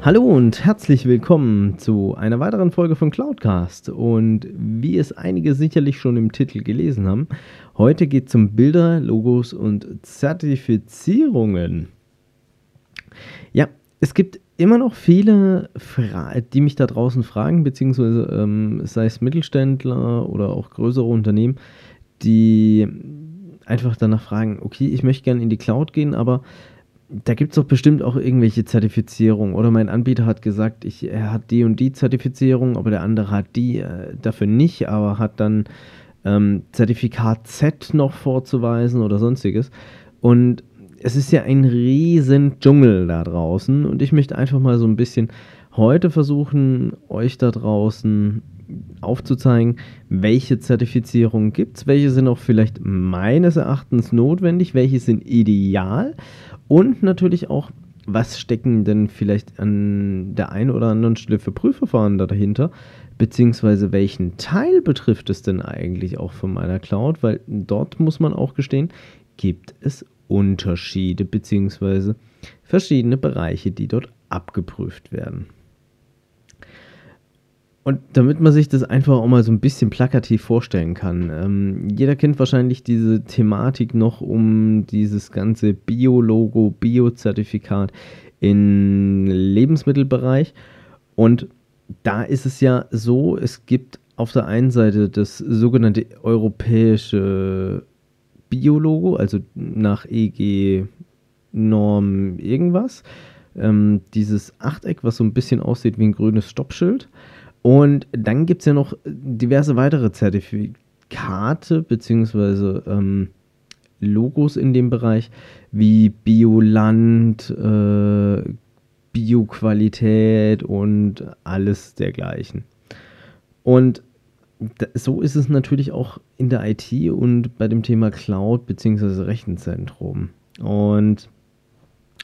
Hallo und herzlich willkommen zu einer weiteren Folge von Cloudcast. Und wie es einige sicherlich schon im Titel gelesen haben, heute geht es um Bilder, Logos und Zertifizierungen. Ja, es gibt immer noch viele, Fra die mich da draußen fragen, beziehungsweise ähm, sei es Mittelständler oder auch größere Unternehmen, die einfach danach fragen, okay, ich möchte gerne in die Cloud gehen, aber da gibt es doch bestimmt auch irgendwelche Zertifizierungen. Oder mein Anbieter hat gesagt, ich, er hat die und die Zertifizierung, aber der andere hat die äh, dafür nicht, aber hat dann ähm, Zertifikat Z noch vorzuweisen oder sonstiges. Und es ist ja ein riesen Dschungel da draußen. Und ich möchte einfach mal so ein bisschen heute versuchen, euch da draußen aufzuzeigen, welche Zertifizierungen gibt es, welche sind auch vielleicht meines Erachtens notwendig, welche sind ideal und natürlich auch, was stecken denn vielleicht an der einen oder anderen Stelle für Prüfverfahren da dahinter? Beziehungsweise welchen Teil betrifft es denn eigentlich auch von meiner Cloud? Weil dort muss man auch gestehen, gibt es Unterschiede beziehungsweise verschiedene Bereiche, die dort abgeprüft werden. Und damit man sich das einfach auch mal so ein bisschen plakativ vorstellen kann, ähm, jeder kennt wahrscheinlich diese Thematik noch um dieses ganze Bio-Logo, Bio-Zertifikat im Lebensmittelbereich. Und da ist es ja so, es gibt auf der einen Seite das sogenannte europäische Bio-Logo, also nach EG-Norm irgendwas. Ähm, dieses Achteck, was so ein bisschen aussieht wie ein grünes Stoppschild. Und dann gibt es ja noch diverse weitere Zertifikate bzw. Ähm, Logos in dem Bereich, wie Bioland, äh, Bioqualität und alles dergleichen. Und so ist es natürlich auch in der IT und bei dem Thema Cloud bzw. Rechenzentrum. Und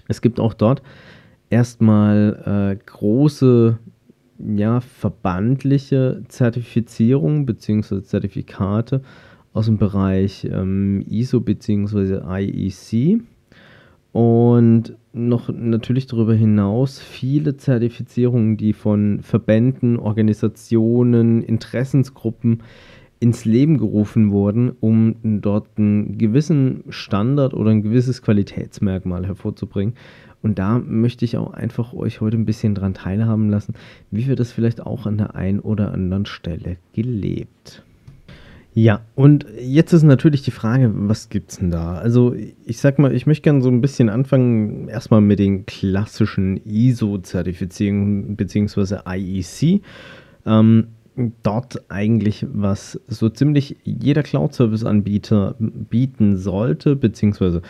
es gibt auch dort erstmal äh, große ja, verbandliche Zertifizierung bzw. Zertifikate aus dem Bereich ähm, ISO bzw. IEC und noch natürlich darüber hinaus viele Zertifizierungen, die von Verbänden, Organisationen, Interessensgruppen ins Leben gerufen wurden, um dort einen gewissen Standard oder ein gewisses Qualitätsmerkmal hervorzubringen. Und da möchte ich auch einfach euch heute ein bisschen dran teilhaben lassen, wie wir das vielleicht auch an der einen oder anderen Stelle gelebt. Ja, und jetzt ist natürlich die Frage, was gibt's denn da? Also, ich sag mal, ich möchte gerne so ein bisschen anfangen, erstmal mit den klassischen ISO-Zertifizierungen bzw. IEC. Ähm, dort eigentlich, was so ziemlich jeder Cloud-Service-Anbieter bieten sollte, beziehungsweise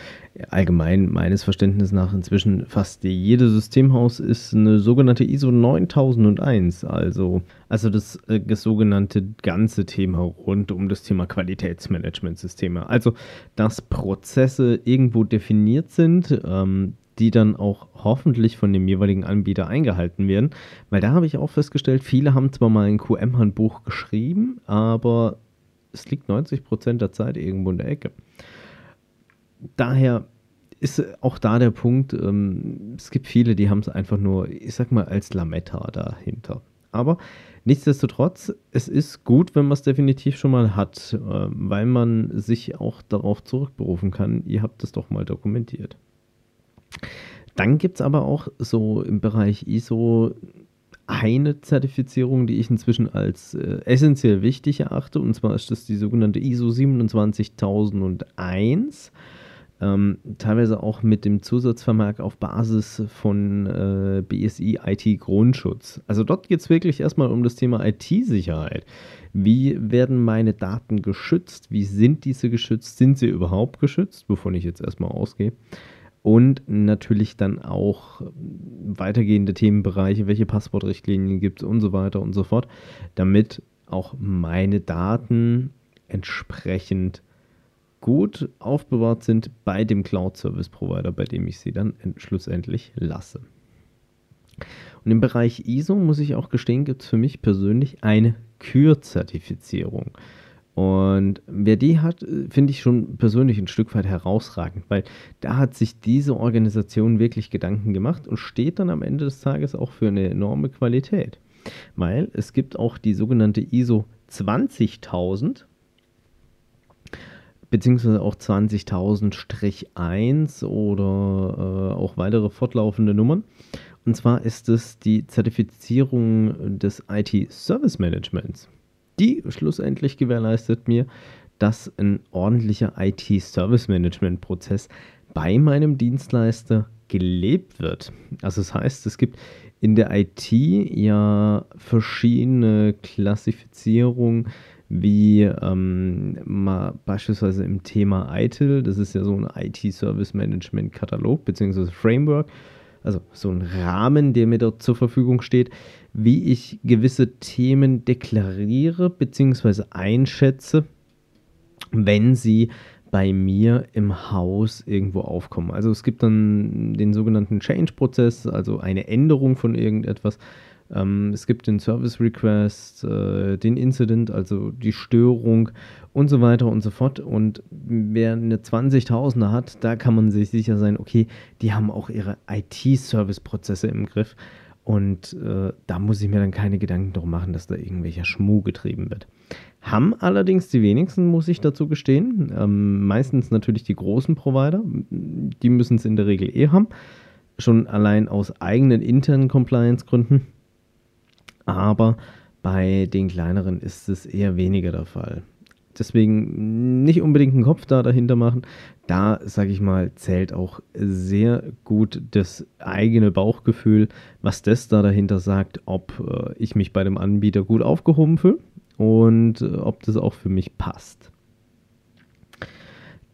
allgemein meines Verständnisses nach inzwischen fast jedes Systemhaus ist eine sogenannte ISO 9001, also, also das, äh, das sogenannte ganze Thema rund um das Thema Qualitätsmanagementsysteme. Also, dass Prozesse irgendwo definiert sind, ähm, die dann auch hoffentlich von dem jeweiligen Anbieter eingehalten werden. Weil da habe ich auch festgestellt, viele haben zwar mal ein QM-Handbuch geschrieben, aber es liegt 90% der Zeit irgendwo in der Ecke. Daher ist auch da der Punkt, ähm, es gibt viele, die haben es einfach nur, ich sag mal, als Lametta dahinter. Aber nichtsdestotrotz, es ist gut, wenn man es definitiv schon mal hat, äh, weil man sich auch darauf zurückberufen kann, ihr habt es doch mal dokumentiert. Dann gibt es aber auch so im Bereich ISO eine Zertifizierung, die ich inzwischen als äh, essentiell wichtig erachte, und zwar ist das die sogenannte ISO 27001. Ähm, teilweise auch mit dem Zusatzvermerk auf Basis von äh, BSI IT Grundschutz. Also dort geht es wirklich erstmal um das Thema IT-Sicherheit. Wie werden meine Daten geschützt? Wie sind diese geschützt? Sind sie überhaupt geschützt? Wovon ich jetzt erstmal ausgehe. Und natürlich dann auch weitergehende Themenbereiche, welche Passwortrichtlinien gibt es und so weiter und so fort, damit auch meine Daten entsprechend gut aufbewahrt sind bei dem Cloud Service Provider, bei dem ich sie dann schlussendlich lasse. Und im Bereich ISO muss ich auch gestehen, gibt es für mich persönlich eine Kür-Zertifizierung. Und wer die hat, äh, finde ich schon persönlich ein Stück weit herausragend, weil da hat sich diese Organisation wirklich Gedanken gemacht und steht dann am Ende des Tages auch für eine enorme Qualität. Weil es gibt auch die sogenannte ISO 20000 beziehungsweise auch 20.000-1 oder äh, auch weitere fortlaufende Nummern. Und zwar ist es die Zertifizierung des IT Service Managements. Die schlussendlich gewährleistet mir, dass ein ordentlicher IT Service Management Prozess bei meinem Dienstleister gelebt wird. Also das heißt, es gibt in der IT ja verschiedene Klassifizierungen, wie ähm, mal beispielsweise im Thema ITIL, das ist ja so ein IT-Service-Management-Katalog bzw. Framework, also so ein Rahmen, der mir dort zur Verfügung steht, wie ich gewisse Themen deklariere bzw. einschätze, wenn sie bei mir im Haus irgendwo aufkommen. Also es gibt dann den sogenannten Change-Prozess, also eine Änderung von irgendetwas, ähm, es gibt den Service Request, äh, den Incident, also die Störung und so weiter und so fort. Und wer eine 20.000er hat, da kann man sich sicher sein, okay, die haben auch ihre IT-Service-Prozesse im Griff. Und äh, da muss ich mir dann keine Gedanken darum machen, dass da irgendwelcher Schmuh getrieben wird. Haben allerdings die wenigsten, muss ich dazu gestehen. Ähm, meistens natürlich die großen Provider. Die müssen es in der Regel eh haben. Schon allein aus eigenen internen Compliance-Gründen aber bei den kleineren ist es eher weniger der Fall. Deswegen nicht unbedingt einen Kopf da dahinter machen. Da, sage ich mal, zählt auch sehr gut das eigene Bauchgefühl, was das da dahinter sagt, ob äh, ich mich bei dem Anbieter gut aufgehoben fühle und äh, ob das auch für mich passt.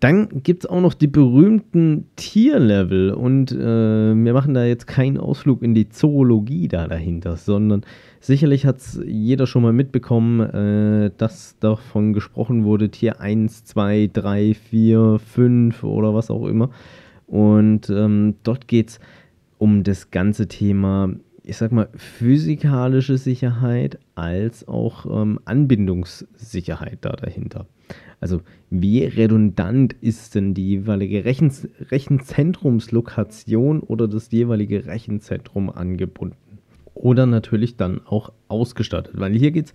Dann gibt es auch noch die berühmten Tierlevel und äh, wir machen da jetzt keinen Ausflug in die Zoologie da dahinter, sondern sicherlich hat es jeder schon mal mitbekommen, äh, dass davon gesprochen wurde, Tier 1, 2, 3, 4, 5 oder was auch immer. Und ähm, dort geht es um das ganze Thema, ich sag mal, physikalische Sicherheit als auch ähm, Anbindungssicherheit da dahinter. Also wie redundant ist denn die jeweilige Rechen Rechenzentrumslokation oder das jeweilige Rechenzentrum angebunden? Oder natürlich dann auch ausgestattet, weil hier geht es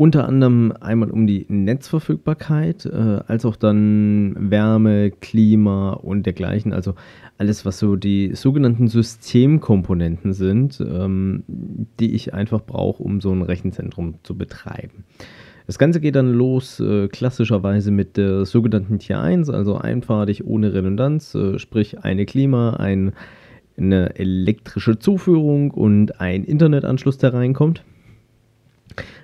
unter anderem einmal um die Netzverfügbarkeit, äh, als auch dann Wärme, Klima und dergleichen. Also alles, was so die sogenannten Systemkomponenten sind, ähm, die ich einfach brauche, um so ein Rechenzentrum zu betreiben. Das Ganze geht dann los äh, klassischerweise mit der sogenannten Tier 1, also einfahrtig ohne Redundanz, äh, sprich eine Klima, ein, eine elektrische Zuführung und ein Internetanschluss, der reinkommt.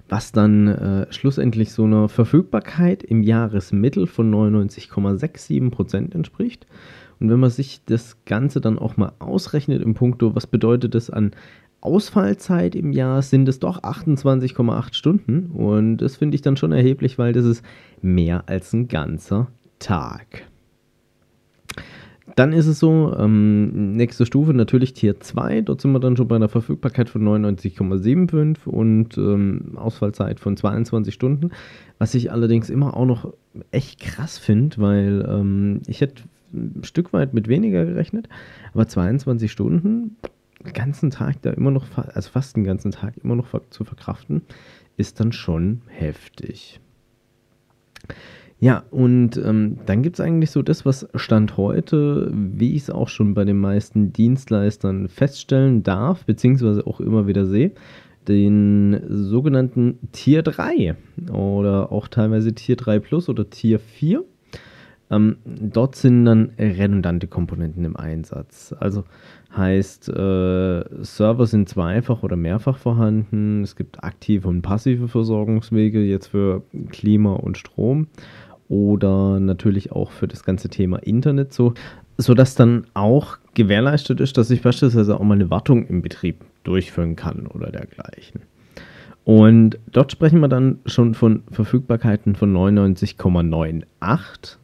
Was dann äh, schlussendlich so einer Verfügbarkeit im Jahresmittel von 99,67% entspricht. Und wenn man sich das Ganze dann auch mal ausrechnet im Punkto, was bedeutet das an Ausfallzeit im Jahr sind es doch 28,8 Stunden. Und das finde ich dann schon erheblich, weil das ist mehr als ein ganzer Tag. Dann ist es so, ähm, nächste Stufe natürlich Tier 2. Dort sind wir dann schon bei einer Verfügbarkeit von 99,75 und ähm, Ausfallzeit von 22 Stunden. Was ich allerdings immer auch noch echt krass finde, weil ähm, ich hätte ein Stück weit mit weniger gerechnet. Aber 22 Stunden, ganzen Tag da immer noch, also fast den ganzen Tag immer noch zu verkraften, ist dann schon heftig. Ja, und ähm, dann gibt es eigentlich so das, was Stand heute, wie ich es auch schon bei den meisten Dienstleistern feststellen darf, beziehungsweise auch immer wieder sehe, den sogenannten Tier 3 oder auch teilweise Tier 3 Plus oder Tier 4. Ähm, dort sind dann redundante Komponenten im Einsatz. Also heißt, äh, Server sind zweifach oder mehrfach vorhanden. Es gibt aktive und passive Versorgungswege jetzt für Klima und Strom oder natürlich auch für das ganze Thema Internet so. sodass dann auch gewährleistet ist, dass ich beispielsweise auch mal eine Wartung im Betrieb durchführen kann oder dergleichen. Und dort sprechen wir dann schon von Verfügbarkeiten von 99,98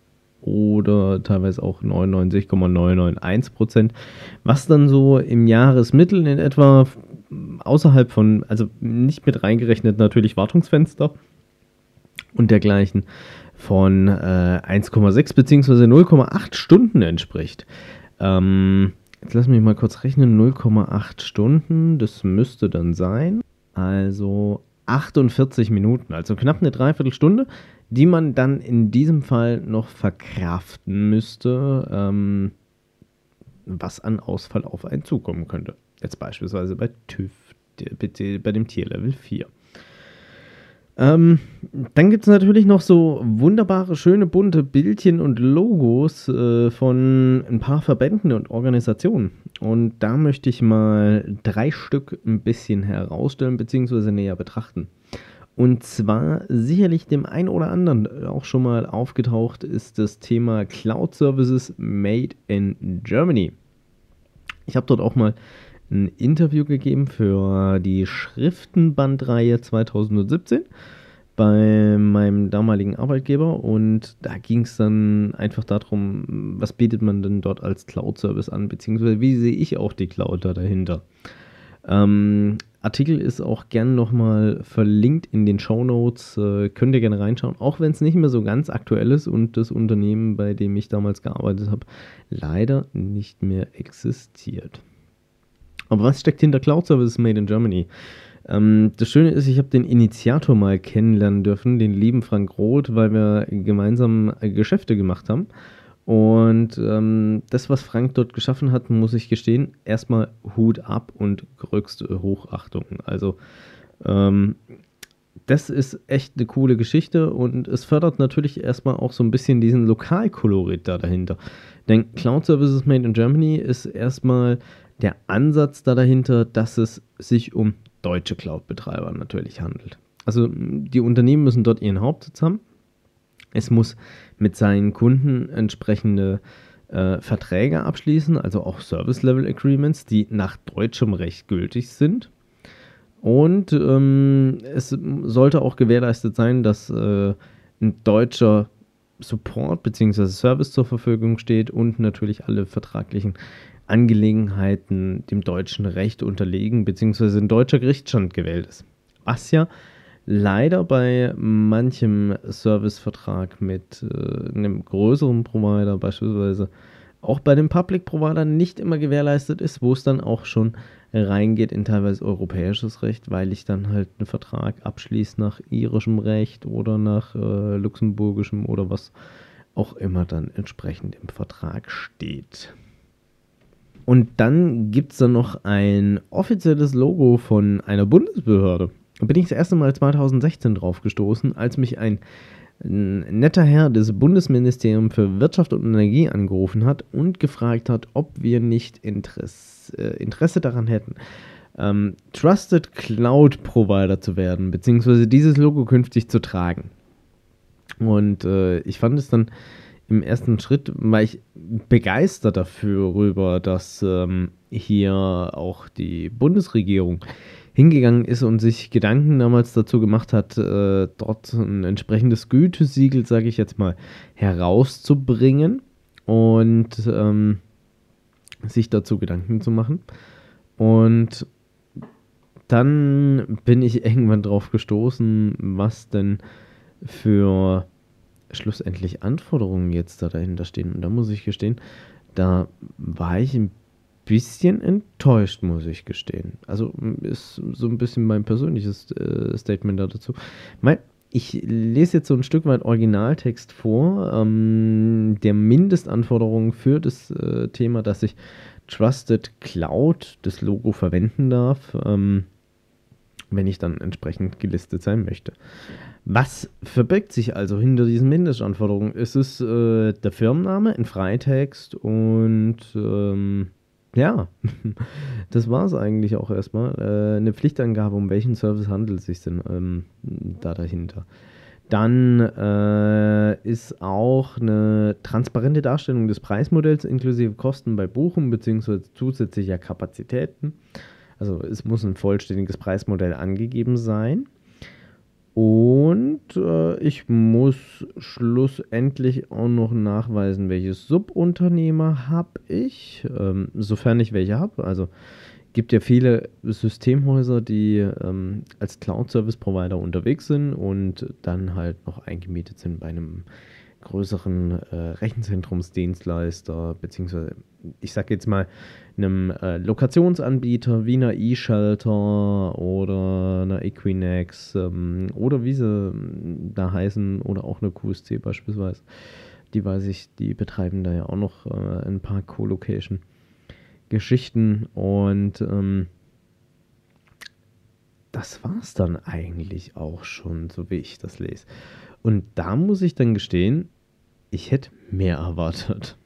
oder teilweise auch 99,991 Prozent, was dann so im Jahresmittel in etwa außerhalb von, also nicht mit reingerechnet natürlich Wartungsfenster und dergleichen, von äh, 1,6 bzw. 0,8 Stunden entspricht. Ähm, jetzt lass mich mal kurz rechnen, 0,8 Stunden, das müsste dann sein. Also 48 Minuten, also knapp eine Dreiviertelstunde, die man dann in diesem Fall noch verkraften müsste, ähm, was an Ausfall auf einen zukommen könnte. Jetzt beispielsweise bei TÜV, bei dem Tierlevel 4. Ähm, dann gibt es natürlich noch so wunderbare, schöne, bunte Bildchen und Logos äh, von ein paar Verbänden und Organisationen. Und da möchte ich mal drei Stück ein bisschen herausstellen bzw. näher betrachten. Und zwar sicherlich dem einen oder anderen auch schon mal aufgetaucht ist das Thema Cloud Services Made in Germany. Ich habe dort auch mal ein Interview gegeben für die Schriftenbandreihe 2017 bei meinem damaligen Arbeitgeber und da ging es dann einfach darum, was bietet man denn dort als Cloud-Service an, beziehungsweise wie sehe ich auch die Cloud da dahinter. Ähm, Artikel ist auch gern nochmal verlinkt in den Show Notes. Äh, könnt ihr gerne reinschauen, auch wenn es nicht mehr so ganz aktuell ist und das Unternehmen, bei dem ich damals gearbeitet habe, leider nicht mehr existiert. Aber was steckt hinter Cloud Services Made in Germany? Ähm, das Schöne ist, ich habe den Initiator mal kennenlernen dürfen, den lieben Frank Roth, weil wir gemeinsam äh, Geschäfte gemacht haben. Und ähm, das, was Frank dort geschaffen hat, muss ich gestehen, erstmal Hut ab und größte Hochachtung. Also ähm, das ist echt eine coole Geschichte und es fördert natürlich erstmal auch so ein bisschen diesen Lokalkolorit da dahinter. Denn Cloud Services Made in Germany ist erstmal der Ansatz da dahinter, dass es sich um deutsche Cloud-Betreiber natürlich handelt. Also die Unternehmen müssen dort ihren Hauptsitz haben. Es muss mit seinen Kunden entsprechende äh, Verträge abschließen, also auch Service-Level-Agreements, die nach deutschem Recht gültig sind. Und ähm, es sollte auch gewährleistet sein, dass äh, ein deutscher Support bzw. Service zur Verfügung steht und natürlich alle vertraglichen Angelegenheiten dem deutschen Recht unterlegen bzw. ein deutscher Gerichtsstand gewählt ist. Was ja leider bei manchem Servicevertrag mit äh, einem größeren Provider, beispielsweise auch bei den Public Providern, nicht immer gewährleistet ist, wo es dann auch schon reingeht in teilweise europäisches Recht, weil ich dann halt einen Vertrag abschließe nach irischem Recht oder nach äh, luxemburgischem oder was auch immer dann entsprechend im Vertrag steht. Und dann gibt es dann noch ein offizielles Logo von einer Bundesbehörde. Da bin ich das erste Mal 2016 drauf gestoßen, als mich ein netter Herr des Bundesministeriums für Wirtschaft und Energie angerufen hat und gefragt hat, ob wir nicht Interesse, äh, Interesse daran hätten, ähm, Trusted Cloud Provider zu werden, beziehungsweise dieses Logo künftig zu tragen. Und äh, ich fand es dann im ersten Schritt war ich begeistert dafür rüber, dass ähm, hier auch die Bundesregierung hingegangen ist und sich Gedanken damals dazu gemacht hat, äh, dort ein entsprechendes Gütesiegel, sage ich jetzt mal, herauszubringen und ähm, sich dazu Gedanken zu machen. Und dann bin ich irgendwann drauf gestoßen, was denn für schlussendlich Anforderungen jetzt da dahinter stehen. Und da muss ich gestehen, da war ich ein bisschen enttäuscht, muss ich gestehen. Also ist so ein bisschen mein persönliches äh, Statement da dazu. Mein, ich lese jetzt so ein Stück weit Originaltext vor, ähm, der Mindestanforderungen für das äh, Thema, dass ich Trusted Cloud, das Logo, verwenden darf. Ähm, wenn ich dann entsprechend gelistet sein möchte. Was verbirgt sich also hinter diesen Mindestanforderungen? Es ist äh, der Firmenname in Freitext und ähm, ja, das war es eigentlich auch erstmal. Äh, eine Pflichtangabe, um welchen Service handelt es sich denn ähm, da dahinter. Dann äh, ist auch eine transparente Darstellung des Preismodells inklusive Kosten bei Buchung bzw. zusätzlicher Kapazitäten. Also es muss ein vollständiges Preismodell angegeben sein. Und äh, ich muss schlussendlich auch noch nachweisen, welches Subunternehmer habe ich, ähm, sofern ich welche habe. Also gibt ja viele Systemhäuser, die ähm, als Cloud-Service-Provider unterwegs sind und dann halt noch eingemietet sind bei einem größeren äh, Rechenzentrumsdienstleister, beziehungsweise ich sage jetzt mal einem äh, Lokationsanbieter wie einer eShelter oder einer Equinex ähm, oder wie sie ähm, da heißen oder auch eine QSC beispielsweise. Die weiß ich, die betreiben da ja auch noch äh, ein paar Co-Location-Geschichten und ähm, das war es dann eigentlich auch schon, so wie ich das lese. Und da muss ich dann gestehen, ich hätte mehr erwartet.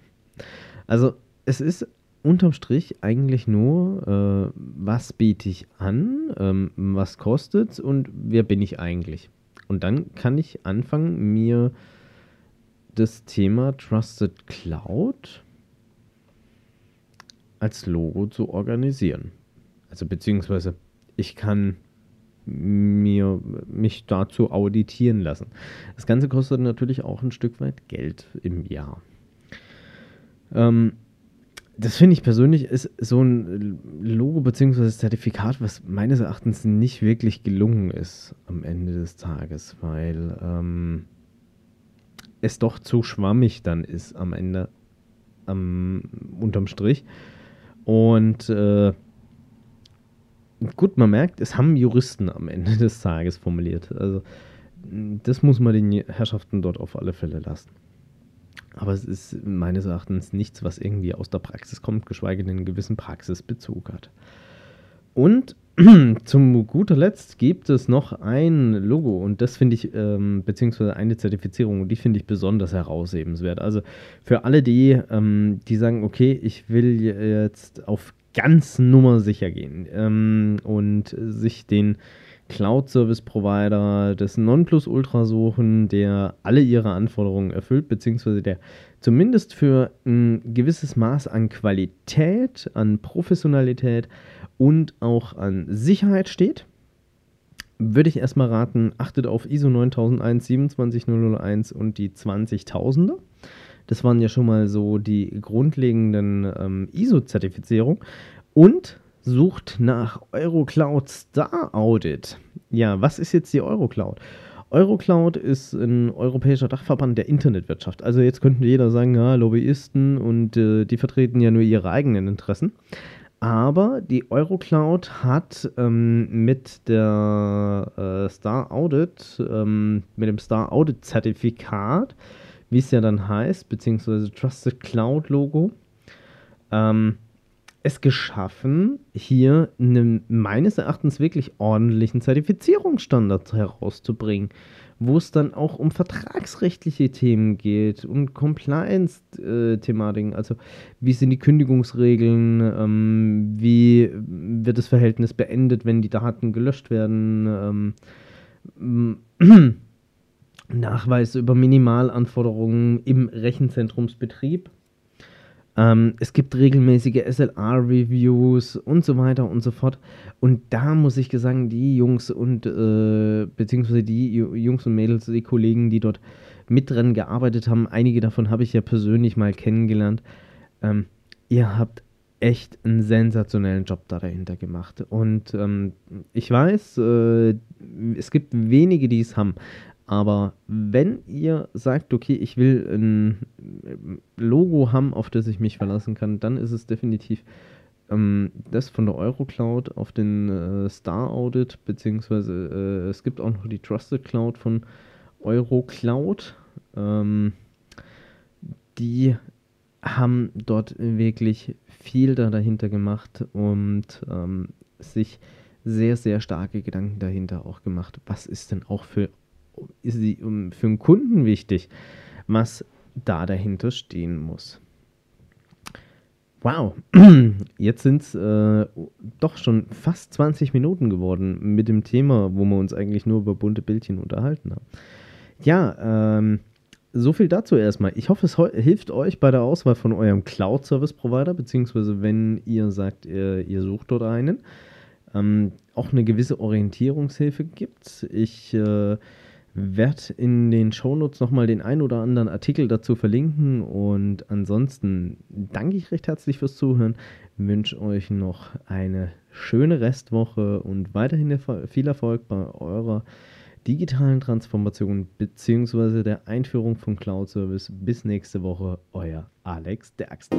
Also es ist unterm Strich eigentlich nur, äh, was biete ich an, ähm, was kostet es und wer bin ich eigentlich. Und dann kann ich anfangen, mir das Thema Trusted Cloud als Logo zu organisieren. Also beziehungsweise ich kann mir mich dazu auditieren lassen. Das Ganze kostet natürlich auch ein Stück weit Geld im Jahr. Ähm, das finde ich persönlich ist so ein Logo bzw. Zertifikat, was meines Erachtens nicht wirklich gelungen ist am Ende des Tages, weil ähm, es doch zu schwammig dann ist am Ende, am, unterm Strich. Und äh, gut, man merkt, es haben Juristen am Ende des Tages formuliert. Also das muss man den Herrschaften dort auf alle Fälle lassen. Aber es ist meines Erachtens nichts, was irgendwie aus der Praxis kommt, geschweige denn einen gewissen Praxisbezug hat. Und zum guter Letzt gibt es noch ein Logo und das finde ich, ähm, beziehungsweise eine Zertifizierung, und die finde ich besonders heraushebenswert. Also für alle die, ähm, die sagen, okay, ich will jetzt auf ganz nummer sicher gehen ähm, und sich den Cloud-Service-Provider des Nonplusultra suchen, der alle ihre Anforderungen erfüllt, beziehungsweise der zumindest für ein gewisses Maß an Qualität, an Professionalität und auch an Sicherheit steht, würde ich erstmal raten, achtet auf ISO 9001, 27001 und die 20000er. Das waren ja schon mal so die grundlegenden ähm, ISO-Zertifizierungen. Und sucht nach Eurocloud Star Audit. Ja, was ist jetzt die Eurocloud? Eurocloud ist ein europäischer Dachverband der Internetwirtschaft. Also jetzt könnte jeder sagen, ja, Lobbyisten und äh, die vertreten ja nur ihre eigenen Interessen. Aber die Eurocloud hat ähm, mit der äh, Star Audit, ähm, mit dem Star Audit Zertifikat, wie es ja dann heißt, beziehungsweise Trusted Cloud Logo, ähm, es geschaffen, hier einen meines Erachtens wirklich ordentlichen Zertifizierungsstandard herauszubringen, wo es dann auch um vertragsrechtliche Themen geht und Compliance-Thematiken. Also wie sind die Kündigungsregeln, ähm, wie wird das Verhältnis beendet, wenn die Daten gelöscht werden. Ähm, Nachweis über Minimalanforderungen im Rechenzentrumsbetrieb. Ähm, es gibt regelmäßige SLR-Reviews und so weiter und so fort. Und da muss ich sagen, die Jungs und äh, beziehungsweise die Jungs und Mädels, die Kollegen, die dort mit dran gearbeitet haben, einige davon habe ich ja persönlich mal kennengelernt. Ähm, ihr habt echt einen sensationellen Job da dahinter gemacht. Und ähm, ich weiß, äh, es gibt wenige, die es haben. Aber wenn ihr sagt, okay, ich will ein Logo haben, auf das ich mich verlassen kann, dann ist es definitiv ähm, das von der Eurocloud auf den äh, Star Audit, beziehungsweise äh, es gibt auch noch die Trusted Cloud von Eurocloud. Ähm, die haben dort wirklich viel da dahinter gemacht und ähm, sich sehr, sehr starke Gedanken dahinter auch gemacht. Was ist denn auch für ist sie für einen Kunden wichtig, was da dahinter stehen muss. Wow, jetzt sind es äh, doch schon fast 20 Minuten geworden mit dem Thema, wo wir uns eigentlich nur über bunte Bildchen unterhalten haben. Ja, ähm, so viel dazu erstmal. Ich hoffe, es hilft euch bei der Auswahl von eurem Cloud-Service-Provider, beziehungsweise wenn ihr sagt, ihr, ihr sucht dort einen, ähm, auch eine gewisse Orientierungshilfe gibt. Ich äh, werde in den Shownotes nochmal den ein oder anderen Artikel dazu verlinken und ansonsten danke ich recht herzlich fürs Zuhören, wünsche euch noch eine schöne Restwoche und weiterhin viel Erfolg bei eurer digitalen Transformation bzw. der Einführung von Cloud Service. Bis nächste Woche, euer Alex Derksen.